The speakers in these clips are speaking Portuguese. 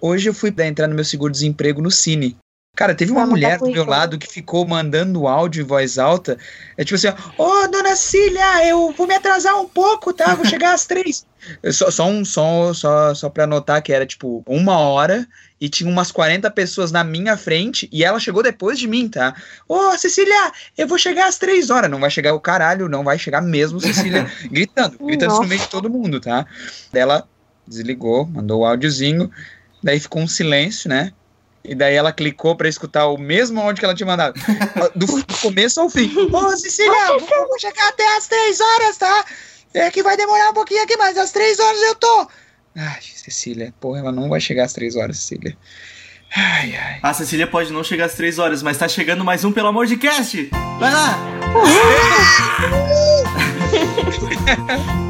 Hoje eu fui entrar no meu seguro-desemprego no Cine. Cara, teve uma Pra mulher mandar do meu lado que ficou mandando áudio em voz alta. É tipo assim, ó, ô dona Cília, eu vou me atrasar um pouco, tá? Vou chegar às três. Só, só um só, só, só pra anotar que era tipo uma hora e tinha umas 40 pessoas na minha frente e ela chegou depois de mim, tá? Ô, Cecília, eu vou chegar às três horas. Não vai chegar o caralho, não vai chegar mesmo, Cecília, gritando, gritando isso no meio de todo mundo, tá? Ela desligou, mandou o áudiozinho, daí ficou um silêncio, né? E daí ela clicou pra escutar o mesmo áudio que ela tinha mandado. Do, começo ao fim. Ô, Cecília, vou, vou chegar até às três horas, tá? É que vai demorar um pouquinho aqui, mas às três horas eu tô. Ai, Cecília, porra, ela não vai chegar às três horas, Cecília. Ai, ai. A Cecília pode não chegar às 3 horas, mas tá chegando mais um Pelo Amor de Cast! Vai lá!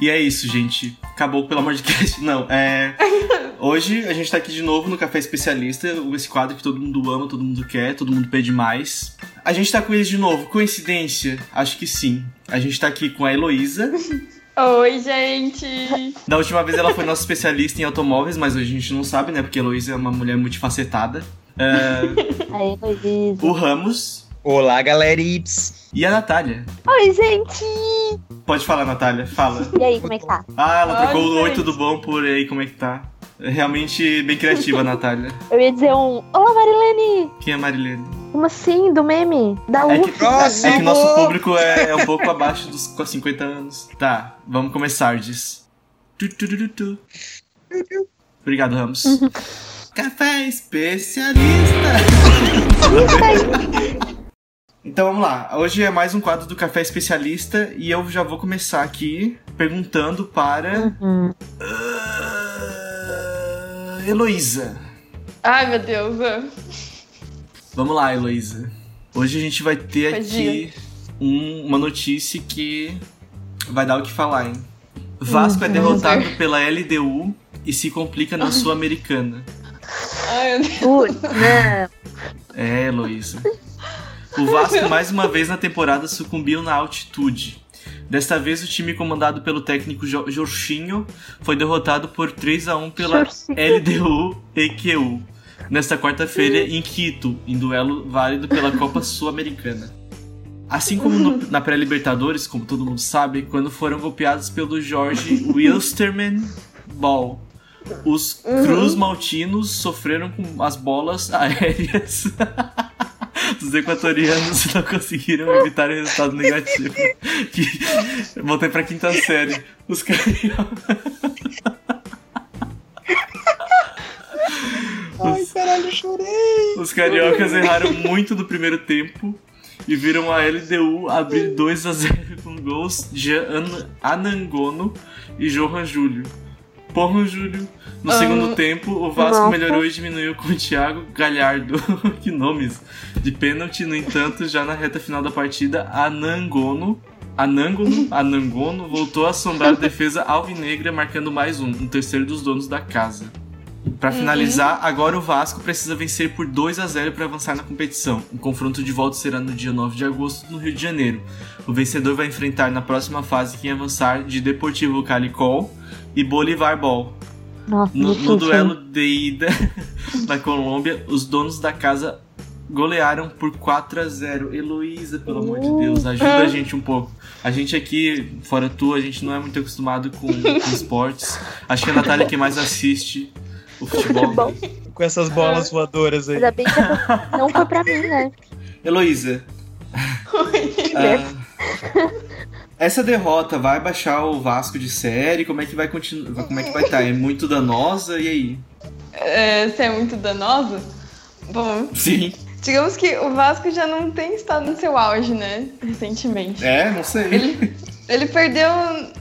E é isso, gente. Acabou Pelo Amor de Cast. Não, é. Hoje a gente tá aqui de novo no Café Especialista, esse quadro que todo mundo ama, todo mundo quer, todo mundo pede mais. A gente tá com eles de novo. Coincidência? Acho que sim. A gente tá aqui com a Heloísa. Oi, gente! Da última vez ela foi nossa especialista em automóveis, mas hoje a gente não sabe, né? Porque a Heloísa é uma mulher multifacetada. É, Aí, Luísa. o Ramos Olá, galera Ips. e a Natália. Oi, gente! Pode falar, Natália, fala. E aí, como é que tá? Ah, ela Oi, trocou o oi, tudo bom por aí, como é que tá? É Realmente bem criativa, a Natália. Eu ia dizer um Olá, Marilene! Quem é Marilene? Como assim? Do meme? Da É UF? que, Nossa, é que nosso público é, é um pouco abaixo dos 50 anos. Tá, vamos começar, diz. Tu, tu, tu, tu, tu. Obrigado, Ramos. Café especialista! então vamos lá. Hoje é mais um quadro do Café Especialista e eu já vou começar aqui perguntando para. Hum. ah, Heloísa. Ai, meu Deus. Vamos lá, Heloísa. Hoje a gente vai ter aqui um- uma notícia que vai dar o que falar, hein? Vasco é derrotado pela LDU e se complica na Sul-Americana. Ai, meu Deus. Putz, não. É, Heloísa. O Vasco mais uma vez na temporada sucumbiu na altitude. Desta vez o time comandado pelo técnico Jo- Jorginho foi derrotado por 3 a 1 pela Jorginho. LDU EQU nesta quarta-feira em Quito, em duelo válido pela Copa Sul-Americana. Assim como no- na pré-Libertadores, como todo mundo sabe, quando foram golpeados pelo Jorge Wilstermann Ball, os Cruz Maltinos sofreram com as bolas aéreas dos equatorianos não conseguiram evitar o resultado negativo. Que... Voltei pra quinta série. Os cariocas. Ai, caralho, chorei. Os cariocas erraram muito no primeiro tempo e viram a LDU abrir 2 a 0 com gols de An- Anangono e Johan Júlio. Porra, Júlio. No Ah. segundo tempo, o Vasco Nossa. melhorou e diminuiu com o Thiago Galhardo. que nomes! De pênalti, no entanto, já na reta final da partida, Anangono. Anangono, Anangono voltou a assombrar a defesa alvinegra, marcando mais um, um terceiro dos donos da casa. Pra finalizar, agora o Vasco precisa vencer por 2 a 0 para avançar na competição. O confronto de volta será no dia 9 de agosto no Rio de Janeiro. O vencedor vai enfrentar na próxima fase quem avançar de Deportivo Calicol e Bolivar Ball. Nossa, No, no duelo de ida na Colômbia, os donos da casa golearam por 4 a 0 Heloísa, pelo amor de Deus, ajuda a gente um pouco. A gente aqui, fora tu, a gente não é muito acostumado com, com esportes. Acho que a Natália que mais assiste o futebol. Com essas bolas voadoras aí. ainda bem que não foi pra mim, né? Heloísa, ah, essa derrota vai baixar o Vasco de série? Como é que vai continuar? Como é que vai estar? É muito danosa? E aí? É, você é muito danoso? Bom, Sim. digamos que o Vasco já não tem estado no seu auge, né? Recentemente. É, não sei. Ele, ele perdeu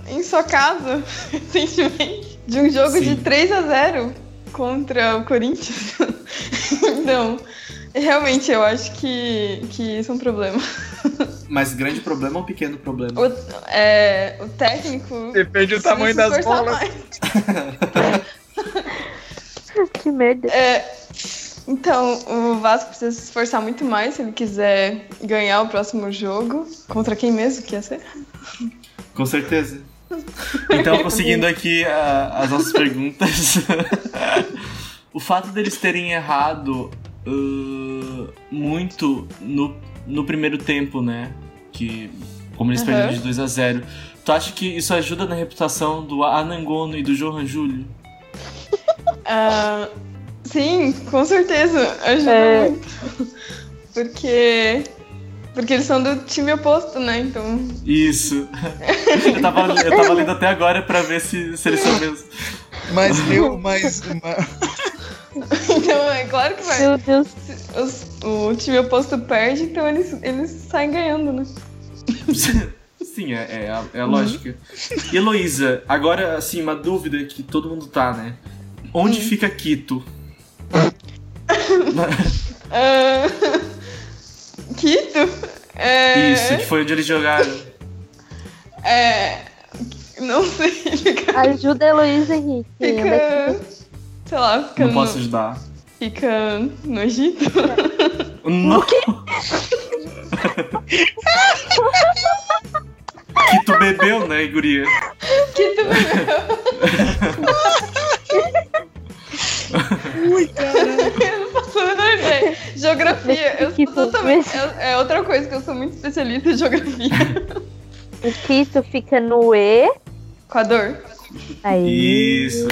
em sua casa recentemente de um jogo Sim. de 3 a 0 contra o Corinthians. então, realmente eu acho que, que isso é um problema. Mas grande problema ou pequeno problema? O, é, o técnico. Depende do tamanho das bolas. Que merda. É, então, o Vasco precisa se esforçar muito mais se ele quiser ganhar o próximo jogo. Contra quem mesmo que ia ser? Com certeza. Então, conseguindo aqui as nossas perguntas. o fato deles terem errado muito no, no primeiro tempo, né? Que, como eles Aham. perderam de 2 a 0 Tu acha que isso ajuda na reputação do Anangono e do Johan Júlio? Ah, sim, com certeza. Ajuda É. muito. Porque. Porque eles são do time oposto, né? Então. Isso. eu, tava, eu tava lendo até agora pra ver se, se eles são mesmo. Mas meu, mas. ma- Então é claro que vai. Meu Deus. Os- o time oposto perde, então eles, eles saem ganhando, né? Sim, é, é a, é a lógica. E Heloísa, agora, assim, uma dúvida que todo mundo tá, né? Onde fica Quito? Ah, Quito? É, Isso, que foi onde eles jogaram. É. Não sei. Fica. Ajuda a Heloísa Henrique. Onde é fica sei lá, fica Não no, posso ajudar. Fica no Egito. Não. Quito bebeu, né, guria? Quito Ui, caralho. Eu não faço a menor ideia. Geografia, eu sou também. É, é outra coisa que eu sou muito especialista em geografia. O Quito fica no E. Equador. Aí. Isso.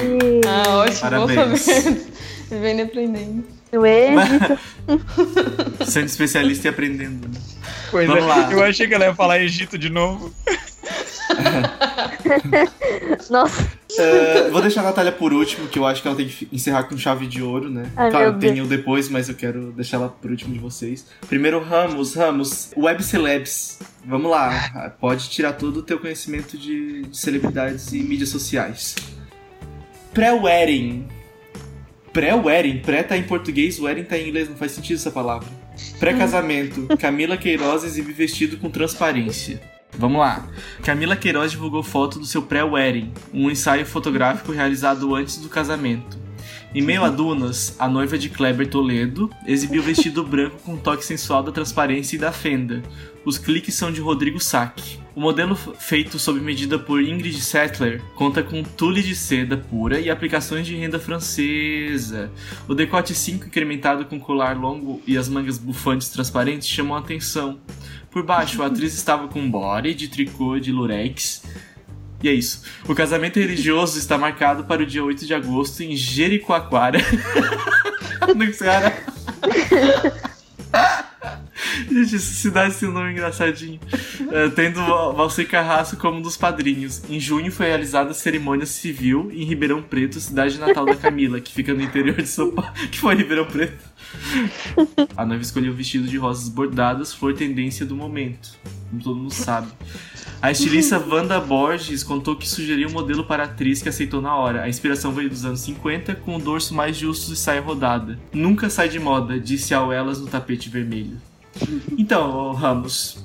Ah, ótimo, Parabéns. bom saber. Vivendo e aprendendo. No E. Sendo especialista e aprendendo. né? Pois Vamos é, lá. eu achei que ela ia falar Egito de novo. Nossa. Uh, vou deixar a Natália por último, que eu acho que ela tem que encerrar com chave de ouro, né? Ai, claro, tem eu depois, mas eu quero deixar ela por último de vocês. Primeiro, Ramos, Ramos, Web Celebs. Vamos lá, pode tirar todo o teu conhecimento de, de celebridades e mídias sociais. Pré-wedding. Pré-wedding, pré tá em português, wedding tá em inglês, não faz sentido essa palavra. Pré-casamento, Camila Queiroz exibe vestido com transparência. Vamos lá. Camila Queiroz divulgou foto do seu pré-wedding, um ensaio fotográfico realizado antes do casamento. Em meio a dunas, a noiva de Kleber Toledo exibiu vestido branco com toque sensual da transparência e da fenda. Os cliques são de Rodrigo Sacchi. O modelo feito sob medida por Ingrid Settler conta com tule de seda pura e aplicações de renda francesa. O decote 5 incrementado com colar longo e as mangas bufantes transparentes chamam a atenção. Por baixo, a atriz estava com body de tricô de lurex. E é isso. O casamento religioso está marcado para o dia 8 de agosto em Jericoacoara, no Ceará. Gente, cidade tem um nome engraçadinho. É, tendo Val- Valcir Carrasco como um dos padrinhos. Em junho foi realizada a cerimônia civil em Ribeirão Preto, cidade natal da Camila, que fica no interior de São Paulo. Que foi Ribeirão Preto. A noiva escolheu o vestido de rosas bordadas, flor tendência do momento. Como todo mundo sabe. A estilista Wanda Borges contou que sugeriu um modelo para a atriz que aceitou na hora. A inspiração veio dos anos 50, com o dorso mais justo e saia rodada. Nunca sai de moda, disse ao elas no tapete vermelho. Então, Ramos,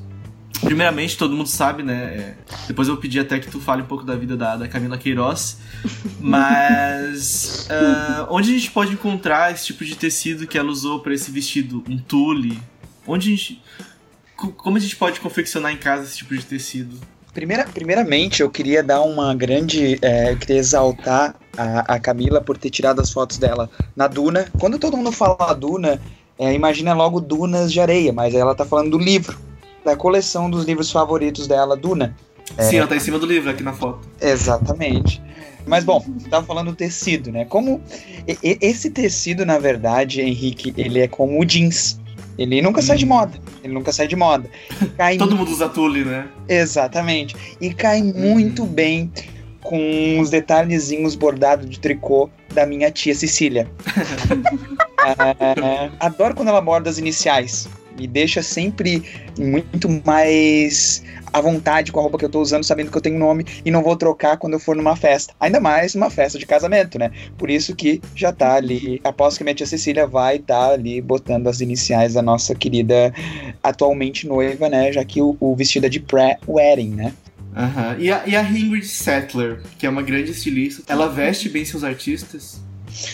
primeiramente todo mundo sabe, né? é, depois eu vou pedir até que tu fale um pouco da vida da, da Camila Queiroz. Mas ah, onde a gente pode encontrar esse tipo de tecido que ela usou para esse vestido? Um tule? Onde a gente. co- Como a gente pode confeccionar em casa esse tipo de tecido? Primeira, primeiramente, eu queria dar uma grande. é, eu queria exaltar a, a Camila por ter tirado as fotos dela na Duna. Quando todo mundo fala Duna, é, imagina logo Dunas de Areia, mas ela tá falando do livro, da coleção dos livros favoritos dela, Duna. Sim, ela tá em cima do livro aqui na foto. Exatamente. Mas bom, tava falando do tecido, né? Como esse tecido, na verdade, Henrique, ele é como o jeans. Ele nunca sai de moda. Ele nunca sai de moda. Cai Todo mundo usa tule, né? Exatamente. E cai muito bem com os detalhezinhos bordados de tricô da minha tia Cecília. Adoro quando ela borda as iniciais. Me deixa sempre muito mais à vontade com a roupa que eu tô usando, sabendo que eu tenho nome e não vou trocar quando eu for numa festa. Ainda mais numa festa de casamento, né? Por isso que já tá ali. Aposto que minha tia Cecília vai estar ali botando as iniciais da nossa querida atualmente noiva, né? Já que o, o vestido é de pré-wedding, né? Aham. E, a, e a Ingrid Settler, que é uma grande estilista, ela veste bem seus artistas?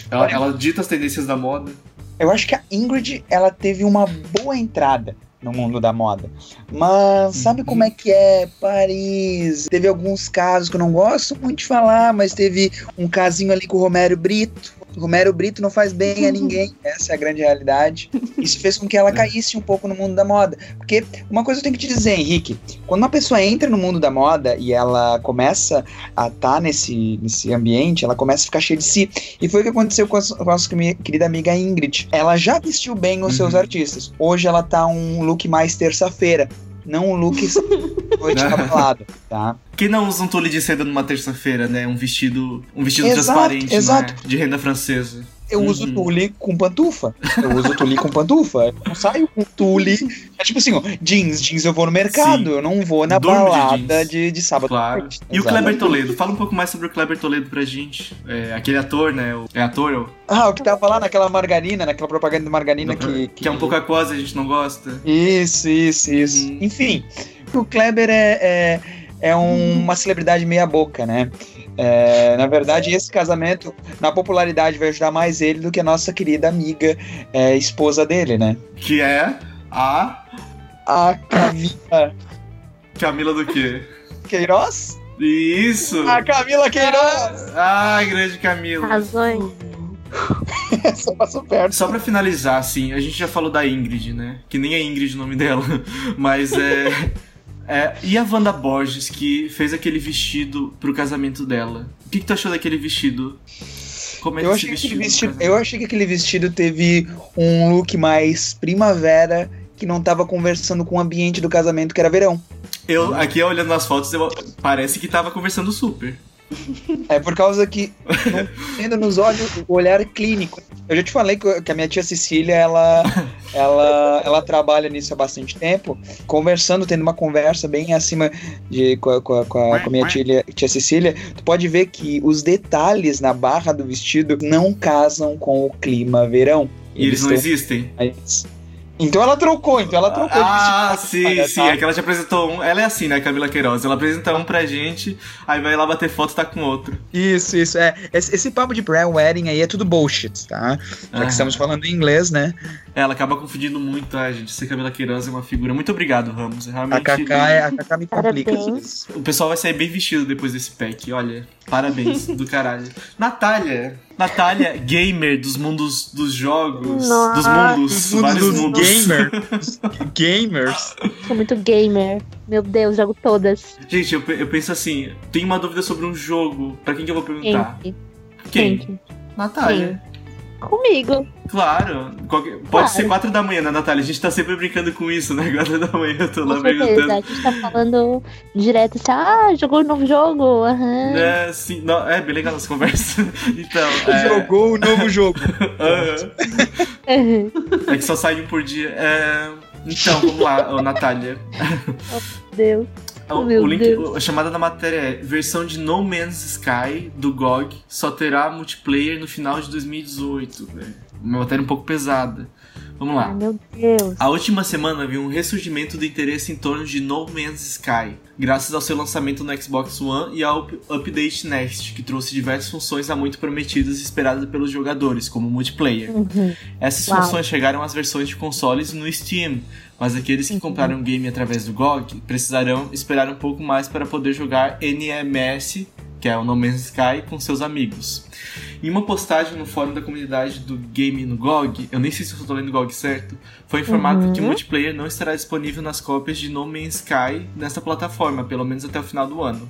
Ela, ela dita as tendências da moda? Eu acho que a Ingrid, ela teve uma boa entrada no mundo da moda. Mas sabe Uhum. como é que é Paris? Teve alguns casos que eu não gosto muito de falar, mas teve um casinho ali com o Romero Brito. Romero Brito não faz bem a ninguém, essa é a grande realidade. Isso fez com que ela caísse um pouco no mundo da moda. Porque uma coisa eu tenho que te dizer, Henrique, quando uma pessoa entra no mundo da moda e ela começa a estar nesse, nesse ambiente, ela começa a ficar cheia de si. E foi o que aconteceu com a, com a nossa queri- querida amiga Ingrid. Ela já vestiu bem os seus Uhum. artistas. Hoje ela tá um look mais terça-feira. Não um look noite na balada, tá? Quem não usa um tule de seda numa terça-feira, né? Um vestido, um vestido Exato, transparente, exato. Né? De renda francesa. Eu Uhum. uso tule com pantufa. Eu uso tule com pantufa. Eu não saio com tule. É tipo assim, ó, jeans. Jeans eu vou no mercado. Sim. Eu não vou na Durmo de balada jeans. de, de, sábado. Claro. noite. E o. Kleber Toledo? Fala um pouco mais sobre o Kleber Toledo pra gente. É, aquele ator, né? O- É ator? o- Ah, o que tava lá naquela margarina, naquela propaganda de margarina que, Que é um pouco aquosa e a gente não gosta. Isso, isso, isso. Uhum. Enfim, o Kleber é, é, é um- uma celebridade meia boca, né? É, na verdade, esse casamento, na popularidade, vai ajudar mais ele do que a nossa querida amiga é, esposa dele, né? Que é a A Camila Camila do quê? Queiroz? Isso! A Camila Queiroz! Ai, grande Camila. Razões. Só passou perto. Só pra finalizar, assim, a gente já falou da Ingrid, né? Que nem é Ingrid o nome dela, mas é. É e a Wanda Borges, que fez aquele vestido pro casamento dela? O que, que tu achou daquele vestido? Como é Eu achei, que vestido? vestido, eu achei que aquele vestido teve um look mais primavera que não tava conversando com o ambiente do casamento, que era verão. Eu, aqui olhando as fotos, eu- parece que tava conversando super. É por causa que, não tendo nos olhos o olhar clínico. Eu já te falei que a minha tia Cecília, ela, ela, ela trabalha nisso há bastante tempo, conversando, tendo uma conversa bem acima de, com, a, com, a, com a- com a minha tia, tia Cecília. Tu pode ver que os detalhes na barra do vestido não casam com o clima verão. E eles não tão existem. mais- Então ela trocou, então ela trocou Ah, de vestido. sim, Olha, sim. tá? É que ela te apresentou um. Ela é assim, né, Camila Queiroz? Ela apresenta um pra gente, aí vai lá bater foto e tá com outro. Isso, isso. É, esse, esse papo de pré-wedding aí é tudo bullshit, tá? Já Ah. que estamos falando em inglês, né? Ela acaba confundindo muito a gente. Ser Camila Queiroz é uma figura. Muito obrigado, Ramos. A Realmente. Kaká, é- a Kaká me complica. Parabéns. O pessoal vai sair bem vestido depois desse pack. Olha, parabéns do caralho. Natália. Natália, gamer dos mundos dos jogos. Nossa. Dos mundos. Os mundos vários dos mundos. gamers. gamers. Sou muito gamer. Meu Deus, jogo todas. Gente, eu, eu penso assim: tenho uma dúvida sobre um jogo. Pra quem que eu vou perguntar? Gente, Quem? gente. Natália. Comigo. Claro. Qualquer- Pode Claro. ser 4 da manhã, né, Natália? A gente tá sempre brincando com isso, né? 4 da manhã eu tô lá Com certeza. perguntando. A gente tá falando direto assim, ah, jogou um novo jogo. Aham. É, sim, não, é bem legal essa conversa. Então, é, Jogou o novo jogo. aham. é que só sai um por dia. É, então, vamos lá, Natália. Deus. O, Meu o link, Deus. a chamada da matéria é versão de No Man's Sky do GOG só terá multiplayer no final de 2018. né? Uma matéria um pouco pesada. Vamos lá. Ai, meu Deus. A última semana viu um ressurgimento do interesse em torno de No Man's Sky, graças ao seu lançamento no Xbox One e ao up- Update Next, que trouxe diversas funções há muito prometidas e esperadas pelos jogadores, como multiplayer. Uhum. Essas Uau. funções chegaram às versões de consoles no Steam, mas aqueles que compraram o game através do GOG precisarão esperar um pouco mais para poder jogar NMS, que é o No Man's Sky, com seus amigos. Em uma postagem no fórum da comunidade do game no GOG, eu nem sei se eu tô lendo GOG certo, foi informado Uhum. que o multiplayer não estará disponível nas cópias de No Man's Sky nesta plataforma, pelo menos até o final do ano.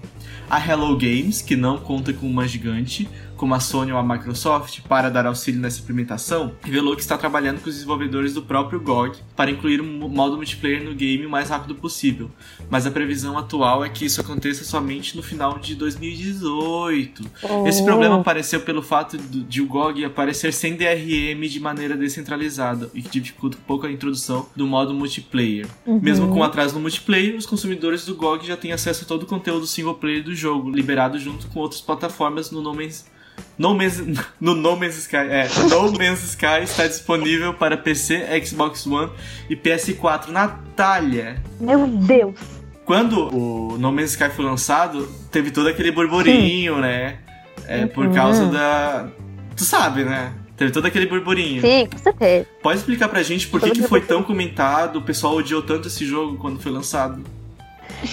A Hello Games, que não conta com uma gigante, como a Sony ou a Microsoft, para dar auxílio nessa implementação, revelou que está trabalhando com os desenvolvedores do próprio GOG para incluir um modo multiplayer no game o mais rápido possível. Mas a previsão atual é que isso aconteça somente no final de 2018. Esse Oh. problema apareceu pelo fato do- de o GOG aparecer sem DRM de maneira descentralizada, e que dificulta um pouco a introdução do modo multiplayer. Uhum. Mesmo com atraso no multiplayer, os consumidores do GOG já têm acesso a todo o conteúdo single player do jogo, liberado junto com outras plataformas no No Man's no Man's, no No Man's Sky, é, No Man's Sky está disponível para PC, Xbox One e PS4. Natália, Meu Deus. quando o No Man's Sky foi lançado, teve todo aquele burburinho, né? É, por Uhum. causa da. Tu sabe, né? Teve todo aquele burburinho. Sim, com certeza. Pode explicar pra gente por que, que foi tão comentado, o pessoal odiou tanto esse jogo quando foi lançado?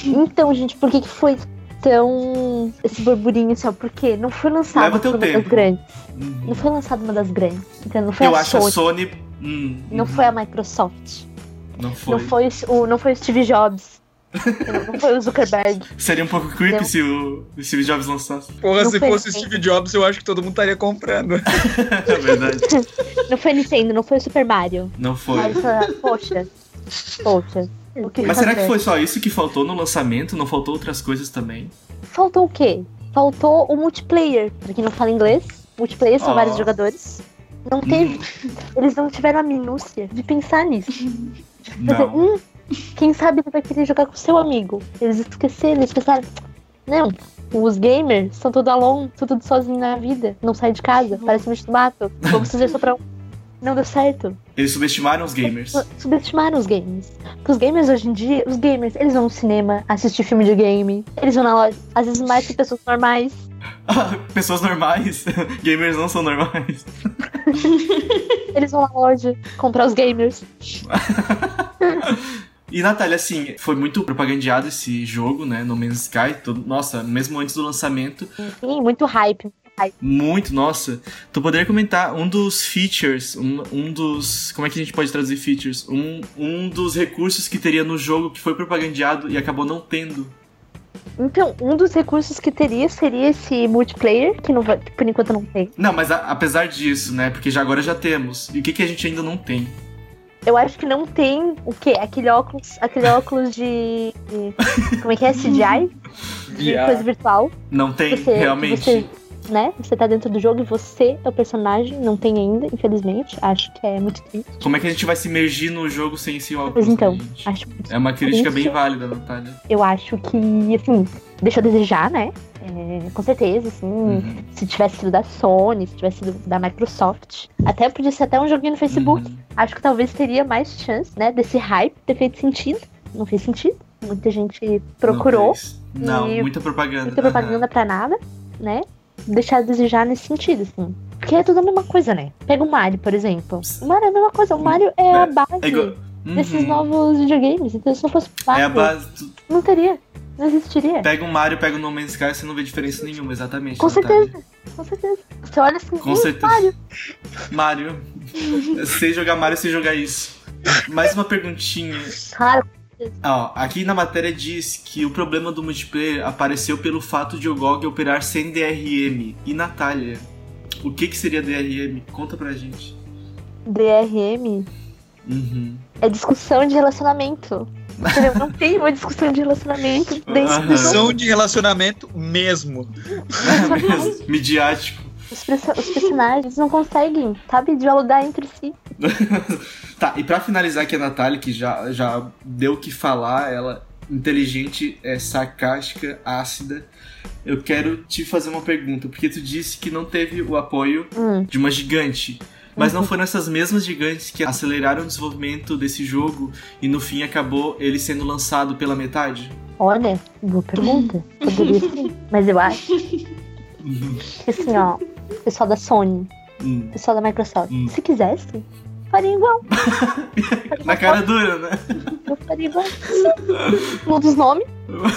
Então, gente, por que, que foi tão. esse burburinho só? Porque não foi lançado Leva teu uma tempo. das grandes. Uhum. Não foi lançado uma das grandes. Então, não foi Eu a acho Sony. a Sony. hum, Não uhum, foi a Microsoft. Não foi. Não foi o, não foi o Steve Jobs. Não foi o Zuckerberg. Seria um pouco creepy se o o Steve Jobs lançasse. Porra, Não se fosse assim. Steve Jobs, eu acho que todo mundo estaria comprando. é verdade. Não foi Nintendo, não foi o Super Mario. Não foi. Você fala, poxa. Poxa. O que Mas será que foi só isso que faltou no lançamento? Não faltou outras coisas também? Faltou o quê? Faltou o multiplayer. Pra quem não fala inglês, multiplayer são Oh. vários jogadores. Não teve. Eles não tiveram a minúcia de pensar nisso. Fazer, Não. hum, quem sabe ele vai querer jogar com seu amigo. Eles esqueceram, eles pensaram. Não, os gamers são tudo alone, são tudo sozinho na vida. Não sai de casa, parece um bicho do mato. Vamos fazer só pra um. Não deu certo. Eles subestimaram os gamers. Subestimaram os gamers. Porque os gamers hoje em dia, os gamers, eles vão no cinema, assistir filme de game, eles vão na loja, às vezes mais que pessoas normais. Ah, Pessoas normais. gamers não são normais. Eles vão na loja comprar os gamers. E Natália, assim, foi muito propagandeado esse jogo, né? No Man's Sky. Todo- nossa, mesmo antes do lançamento. Sim, muito hype. Muito, nossa. Tu poderia comentar um dos features, um, um dos. Como é que a gente pode traduzir features? Um, um dos recursos que teria no jogo que foi propagandeado e acabou não tendo. Então, um dos recursos que teria seria esse multiplayer, que, não vai, que por enquanto não tem. Não, mas a- apesar disso, né? Porque já agora já temos. E o que, que a gente ainda não tem? Eu acho que não tem o quê? Aquele óculos, aquele óculos de. Como é que é? CGI? De coisa virtual. Não tem, Você, realmente. Você, né? Você tá dentro do jogo e você é o personagem. Não tem ainda, infelizmente. Acho que é muito triste. Como é que a gente vai se imergir no jogo sem esse óculos? Pois então, acho É uma crítica bem válida, Natália. Eu acho que, assim, deixa eu desejar, né? É, com certeza, assim. Uhum. Se tivesse sido da Sony, se tivesse sido da Microsoft. Até podia ser até um joguinho no Facebook. Uhum. Acho que talvez teria mais chance, né? Desse hype ter feito sentido. Não fez sentido. Muita gente procurou. Não. Não, muita propaganda. muita propaganda pra nada, né? Deixar a desejar nesse sentido, assim. Porque é tudo a mesma coisa, né? Pega o Mario, por exemplo. O Mario é a mesma coisa. O Mario é a base É igual- Uhum. desses novos videogames. Então, se não fosse o É a Mario, base. não teria. Não existiria. Pega o Mario, pega o No Man's Sky, você não vê diferença nenhuma, exatamente. Com certeza. Com certeza. Você olha assim, Com hum, certeza. Mario. Mario. sei jogar Mario, sei jogar isso. Mais uma perguntinha. Claro, Ó, aqui na matéria diz que o problema do multiplayer apareceu pelo fato de o GOG operar sem DRM. E Natália, o que que seria DRM? Conta pra gente. DRM Uhum. é discussão de relacionamento. Entendeu? Não tem uma discussão de relacionamento jogo. Discussão de relacionamento mesmo. Midiático. Os, os personagens não conseguem, sabe, dialogar entre si. Tá, e pra finalizar aqui a Natália, que já, já deu o que falar, ela inteligente, é sarcástica, ácida. Eu quero te fazer uma pergunta, porque tu disse que não teve o apoio Hum. de uma gigante. Mas não foram essas mesmas gigantes que aceleraram o desenvolvimento desse jogo e no fim acabou ele sendo lançado pela metade? Olha, boa pergunta. Poderia sim. Mas eu acho assim, ó, pessoal da Sony, Hum. pessoal da Microsoft, Hum. se quisesse, faria igual. Na cara dura, né? Eu faria igual. Um dos nomes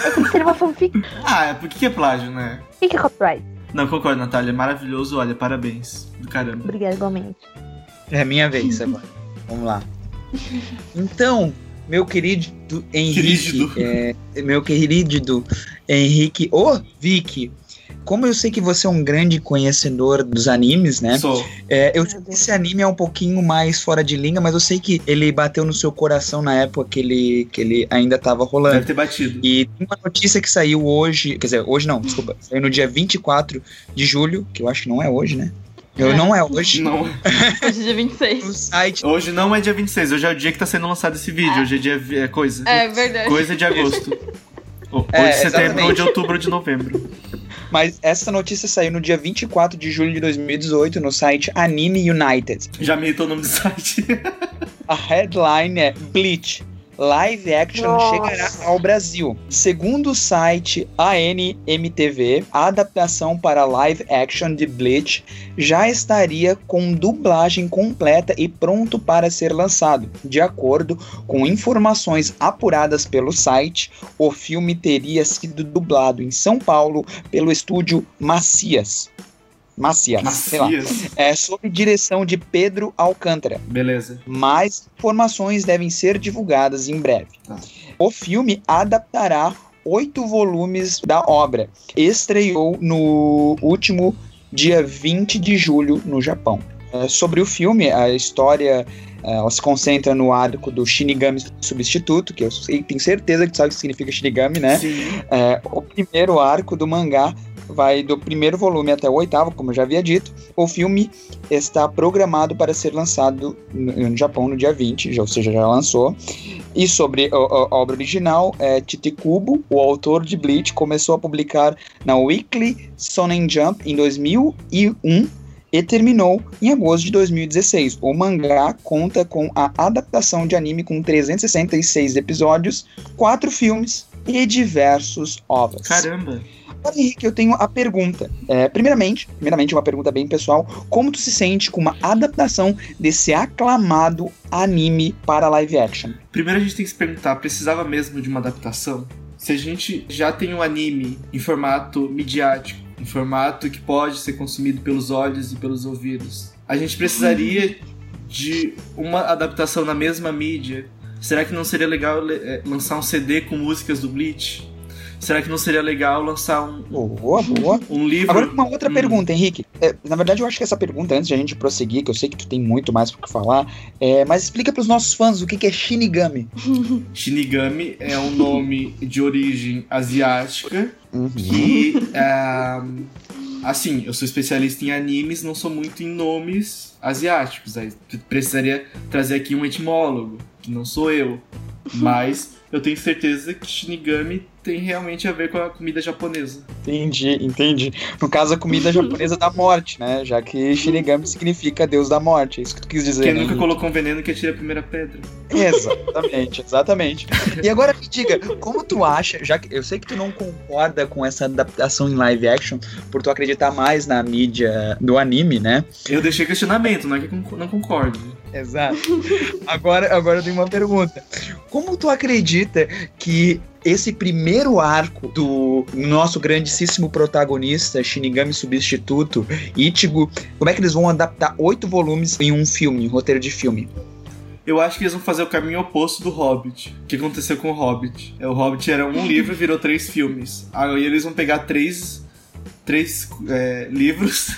é como seria uma fanfic. Ah, por que que é plágio, né? O que é copyright? Não, concordo, Natália. É maravilhoso. Olha, parabéns. Do caramba. Obrigada, igualmente. É minha vez agora. Vamos lá. Então, meu querido Henrique. Querido. é, meu querido Henrique. Ô, Vicky. Como eu sei que você é um grande conhecedor dos animes, né? Sou. É, eu sei que esse anime é um pouquinho mais fora de linha, mas eu sei que ele bateu no seu coração na época que ele, que ele ainda tava rolando. Deve ter batido. E tem uma notícia que saiu hoje, quer dizer, hoje não, desculpa, saiu no dia 24 de julho, que eu acho que não é hoje, né? Eu, É. não é hoje. Não. Hoje é dia No 26. site. Hoje não é dia 26. Hoje é o dia que tá sendo lançado esse vídeo. Hoje é dia. É coisa. É verdade. Coisa de agosto. Ou É, ou de setembro exatamente. ou de outubro ou de novembro. Mas essa notícia saiu no dia 24 de julho de 2018 no site Anime United. Já me irritou o nome do site. A headline é Bleach. Live action Nossa. chegará ao Brasil. Segundo o site ANMTV, a adaptação para live action de Bleach já estaria com dublagem completa e pronto para ser lançado. De acordo com informações apuradas pelo site, o filme teria sido dublado em São Paulo pelo estúdio Macias. Macias, sei lá. Macias. É sob direção de Pedro Alcântara. Beleza. Mais informações devem ser divulgadas em breve. Tá. O filme adaptará oito volumes da obra. Estreou no último dia 20 de julho no Japão. É, sobre o filme, a história é, ela se concentra no arco do Shinigami Substituto, que eu tenho certeza que tu sabe o que significa Shinigami, né? Sim. É, o primeiro arco do mangá vai do primeiro volume até o oitavo, como eu já havia dito. O filme está programado para ser lançado no, no Japão no dia 20, já, ou seja, já lançou. E sobre a, a- a obra original, é, Tite Kubo, o autor de Bleach, começou a publicar na Weekly Shonen Jump em 2001 e terminou em agosto de 2016. O mangá conta com a adaptação de anime com 366 episódios, quatro filmes e diversos ovas. Caramba. Agora, Henrique, eu tenho a pergunta. É, primeiramente, primeiramente, uma pergunta bem pessoal. Como tu se sente com uma adaptação desse aclamado anime para live action? Primeiro a gente tem que se perguntar, precisava mesmo de uma adaptação? Se a gente já tem um anime em formato midiático, em formato que pode ser consumido pelos olhos e pelos ouvidos, a gente precisaria de uma adaptação na mesma mídia? Será que não seria legal eh, lançar um CD com músicas do Bleach? Será que não seria legal lançar um, Boa, boa. um livro? Agora, uma outra Hum. pergunta, Henrique. É, na verdade, eu acho que essa pergunta, antes de a gente prosseguir, que eu sei que tu tem muito mais que falar, é, mas explica para os nossos fãs o que, que é Shinigami. Shinigami é um nome de origem asiática Uhum. que ah, assim, eu sou especialista em animes, não sou muito em nomes asiáticos. Aí precisaria trazer aqui um etimólogo, que não sou eu. Mas eu tenho certeza que Shinigami tem realmente a ver com a comida japonesa. Entendi, entendi. No caso, a comida japonesa da morte, né? Já que Shinigami significa Deus da morte. É isso que tu quis dizer. Quem né, nunca colocou um veneno que atira a primeira pedra. Exatamente, exatamente. E agora me diga, como tu acha, já que eu sei que tu não concorda com essa adaptação em live action, por tu acreditar mais na mídia do anime, né? Eu deixei questionamento, não é que não concorde. Exato. Agora, agora eu tenho uma pergunta. Como tu acredita que esse primeiro arco do nosso grandíssimo protagonista, Shinigami Substituto, Ichigo, como é que eles vão adaptar oito volumes em um filme, um roteiro de filme? Eu acho que eles vão fazer o caminho oposto do Hobbit. O que aconteceu com o Hobbit? É, O Hobbit era um livro e virou três filmes. Aí eles vão pegar três, três é, livros.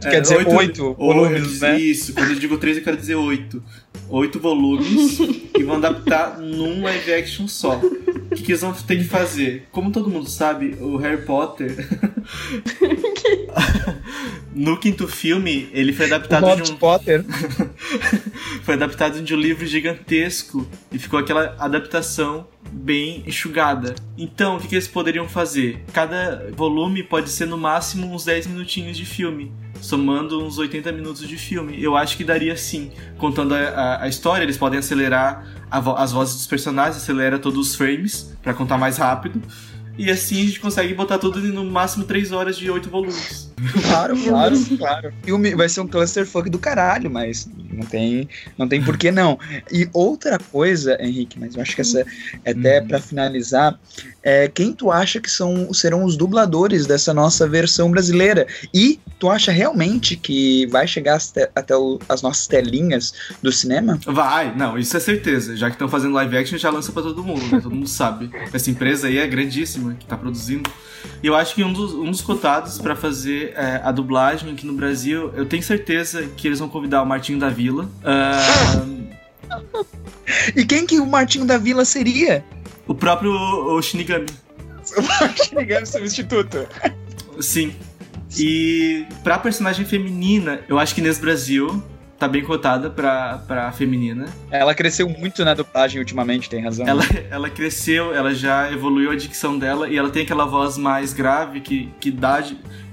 Quer é, dizer, oito volumes, oito, né? Isso, quando eu digo três, eu quero dizer oito. Oito volumes e vão adaptar num live action só. O que, que eles vão ter que fazer? Como todo mundo sabe, o Harry Potter. no quinto filme, ele foi O adaptado de um Potter. foi adaptado de um livro gigantesco e ficou aquela adaptação bem enxugada. Então, o que, que eles poderiam fazer? Cada volume pode ser no máximo uns 10 minutinhos de filme, somando uns 80 minutos de filme. Eu acho que daria sim. Contando a, a- a história, eles podem acelerar vo- as vozes dos personagens, acelera todos os frames pra contar mais rápido. E assim a gente consegue botar tudo no máximo 3 horas de 8 volumes. Claro, claro, claro. O filme vai ser um clusterfuck do caralho, mas não tem, não tem por que não. E outra coisa, Henrique, mas eu acho que essa é até Uhum. pra finalizar, é quem tu acha que são serão os dubladores dessa nossa versão brasileira? E tu acha realmente que vai chegar te- até o- as nossas telinhas do cinema? Vai, não, isso é certeza. Já que estão fazendo live action, já lança pra todo mundo, né? Todo mundo sabe. Essa empresa aí é grandíssima que tá produzindo. E eu acho que um dos, um dos cotados pra fazer é, a dublagem aqui no Brasil, eu tenho certeza que eles vão convidar o Martinho da Vila. Ah, E quem que o Martinho da Vila seria? o próprio o Shinigami. Shinigami substituto. Sim. E pra personagem feminina, eu acho que Inês Brasil tá bem cotada pra, pra feminina. Ela cresceu muito na dublagem ultimamente, tem razão. Ela, ela cresceu, ela já evoluiu a dicção dela e ela tem aquela voz mais grave que, que dá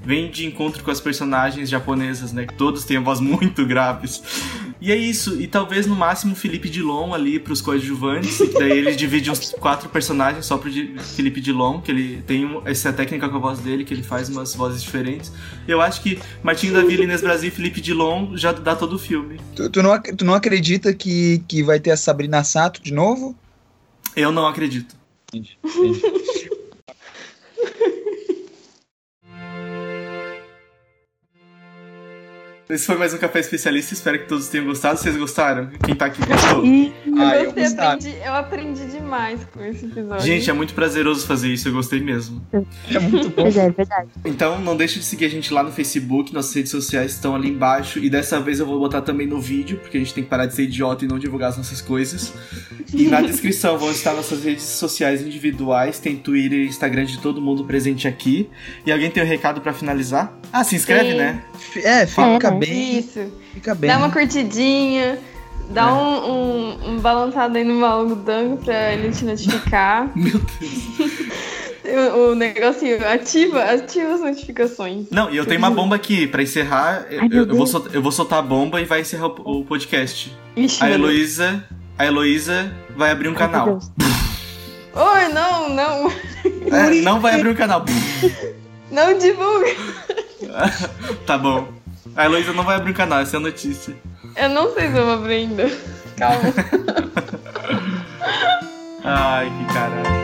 vem de encontro com as personagens japonesas, né? Que todos têm a voz muito graves. E é isso, e talvez no máximo Felipe Dilon ali pros coadjuvantes, que daí ele divide uns quatro personagens só pro Felipe Dilon, que ele tem um- essa técnica com a voz dele, que ele faz umas vozes diferentes. Eu acho que Martinho da Vila, Inês Brasil e Felipe Dilon já dá todo o filme. Tu, tu não, tu não acredita que, que vai ter a Sabrina Sato de novo? Eu não acredito. Esse foi mais um Café Especialista, espero que todos tenham gostado. Vocês gostaram? Quem tá aqui gostou? Ah, eu, eu gostei, gostava. aprendi, eu aprendi demais com esse episódio. Gente, é muito prazeroso fazer isso, eu gostei mesmo. É muito bom. pois é, é verdade. Então não deixe de seguir a gente lá no Facebook, nossas redes sociais estão ali embaixo. E dessa vez eu vou botar também no vídeo, porque a gente tem que parar de ser idiota e não divulgar as nossas coisas. E na descrição vão estar nossas redes sociais individuais, tem Twitter e Instagram de todo mundo presente aqui. E alguém tem um recado pra finalizar? Ah, se inscreve, Sim. né? É, fica É, bem. Isso. Fica bem. Dá uma curtidinha, dá É. um, um, um balançado aí no maludango pra ele te notificar. Meu Deus. o, o negocinho, ativa, ativa as notificações. Não, e eu tenho uma bomba aqui, pra encerrar. eu- Ai, meu eu, vou soltar, eu vou soltar a bomba e vai encerrar o, o podcast. Ixi, A. Heloísa. A Heloísa vai abrir um Ai, meu canal. Deus. Oi, não, não. É, não vai abrir um canal. Não divulga. tá bom. A Heloísa não vai abrir o canal, essa é a notícia. Eu não sei se eu vou abrir ainda. Calma. Ai, que caralho.